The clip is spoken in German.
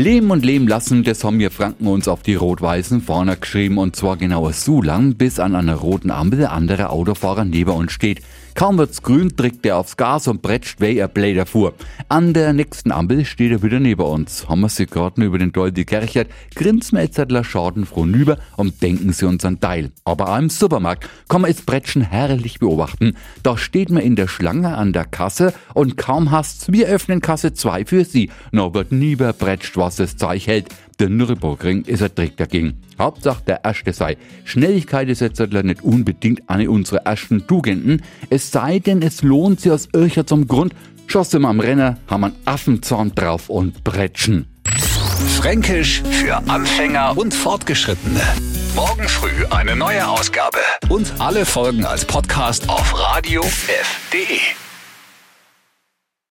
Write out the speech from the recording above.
Leben und leben lassen, das haben wir Franken uns auf die rot-weißen Fahner geschrieben und zwar genau so lang, bis an einer roten Ampel der andere Autofahrer neben uns steht. Kaum wird's grün, drückt er aufs Gas und bretscht wie er Bläder fuhr. An der nächsten Ampel steht er wieder neben uns. Haben wir sie gerade über den Doldi Kerchert, grinsen wir jetzt schadenfroh nüber und denken sie uns an Teil. Aber auch im Supermarkt kann man es Bretschen herrlich beobachten. Da steht man in der Schlange an der Kasse und kaum hast's, wir öffnen Kasse 2 für sie. No wird nieber bretscht, was es Zeug hält. Der Nürburgring ist ein Trick dagegen. Hauptsache der erste sei. Schnelligkeit ist jetzt nicht unbedingt eine unserer ersten Tugenden. Es sei denn, es lohnt sich aus Ircher zum Grund. Schossen wir am Renner, haben einen Affenzorn drauf und bretschen. Fränkisch für Anfänger und Fortgeschrittene. Morgen früh eine neue Ausgabe. Und alle Folgen als Podcast auf radiof.de.